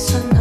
Sun.